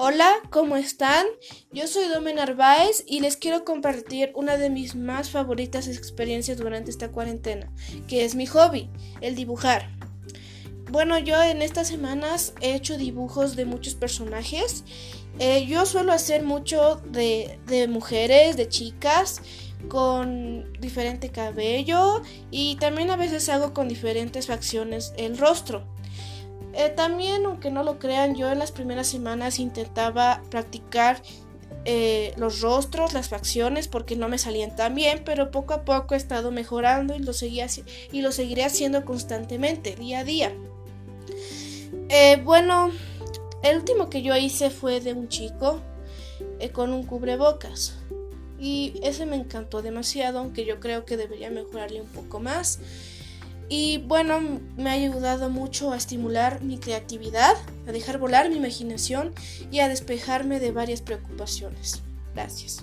Hola, ¿cómo están? Yo soy Domen Narváez y les quiero compartir una de mis más favoritas experiencias durante esta cuarentena, que es mi hobby, el dibujar. Bueno, yo en estas semanas he hecho dibujos de muchos personajes. Eh, yo suelo hacer mucho de, de mujeres, de chicas, con diferente cabello y también a veces hago con diferentes facciones el rostro. Eh, también, aunque no lo crean, yo en las primeras semanas intentaba practicar eh, los rostros, las facciones, porque no me salían tan bien, pero poco a poco he estado mejorando y lo, y lo seguiré haciendo constantemente, día a día. Eh, bueno, el último que yo hice fue de un chico con un cubrebocas. Y ese me encantó demasiado, aunque yo creo que debería mejorarle un poco más. Y bueno, me ha ayudado mucho a estimular mi creatividad, a dejar volar mi imaginación y a despejarme de varias preocupaciones. Gracias.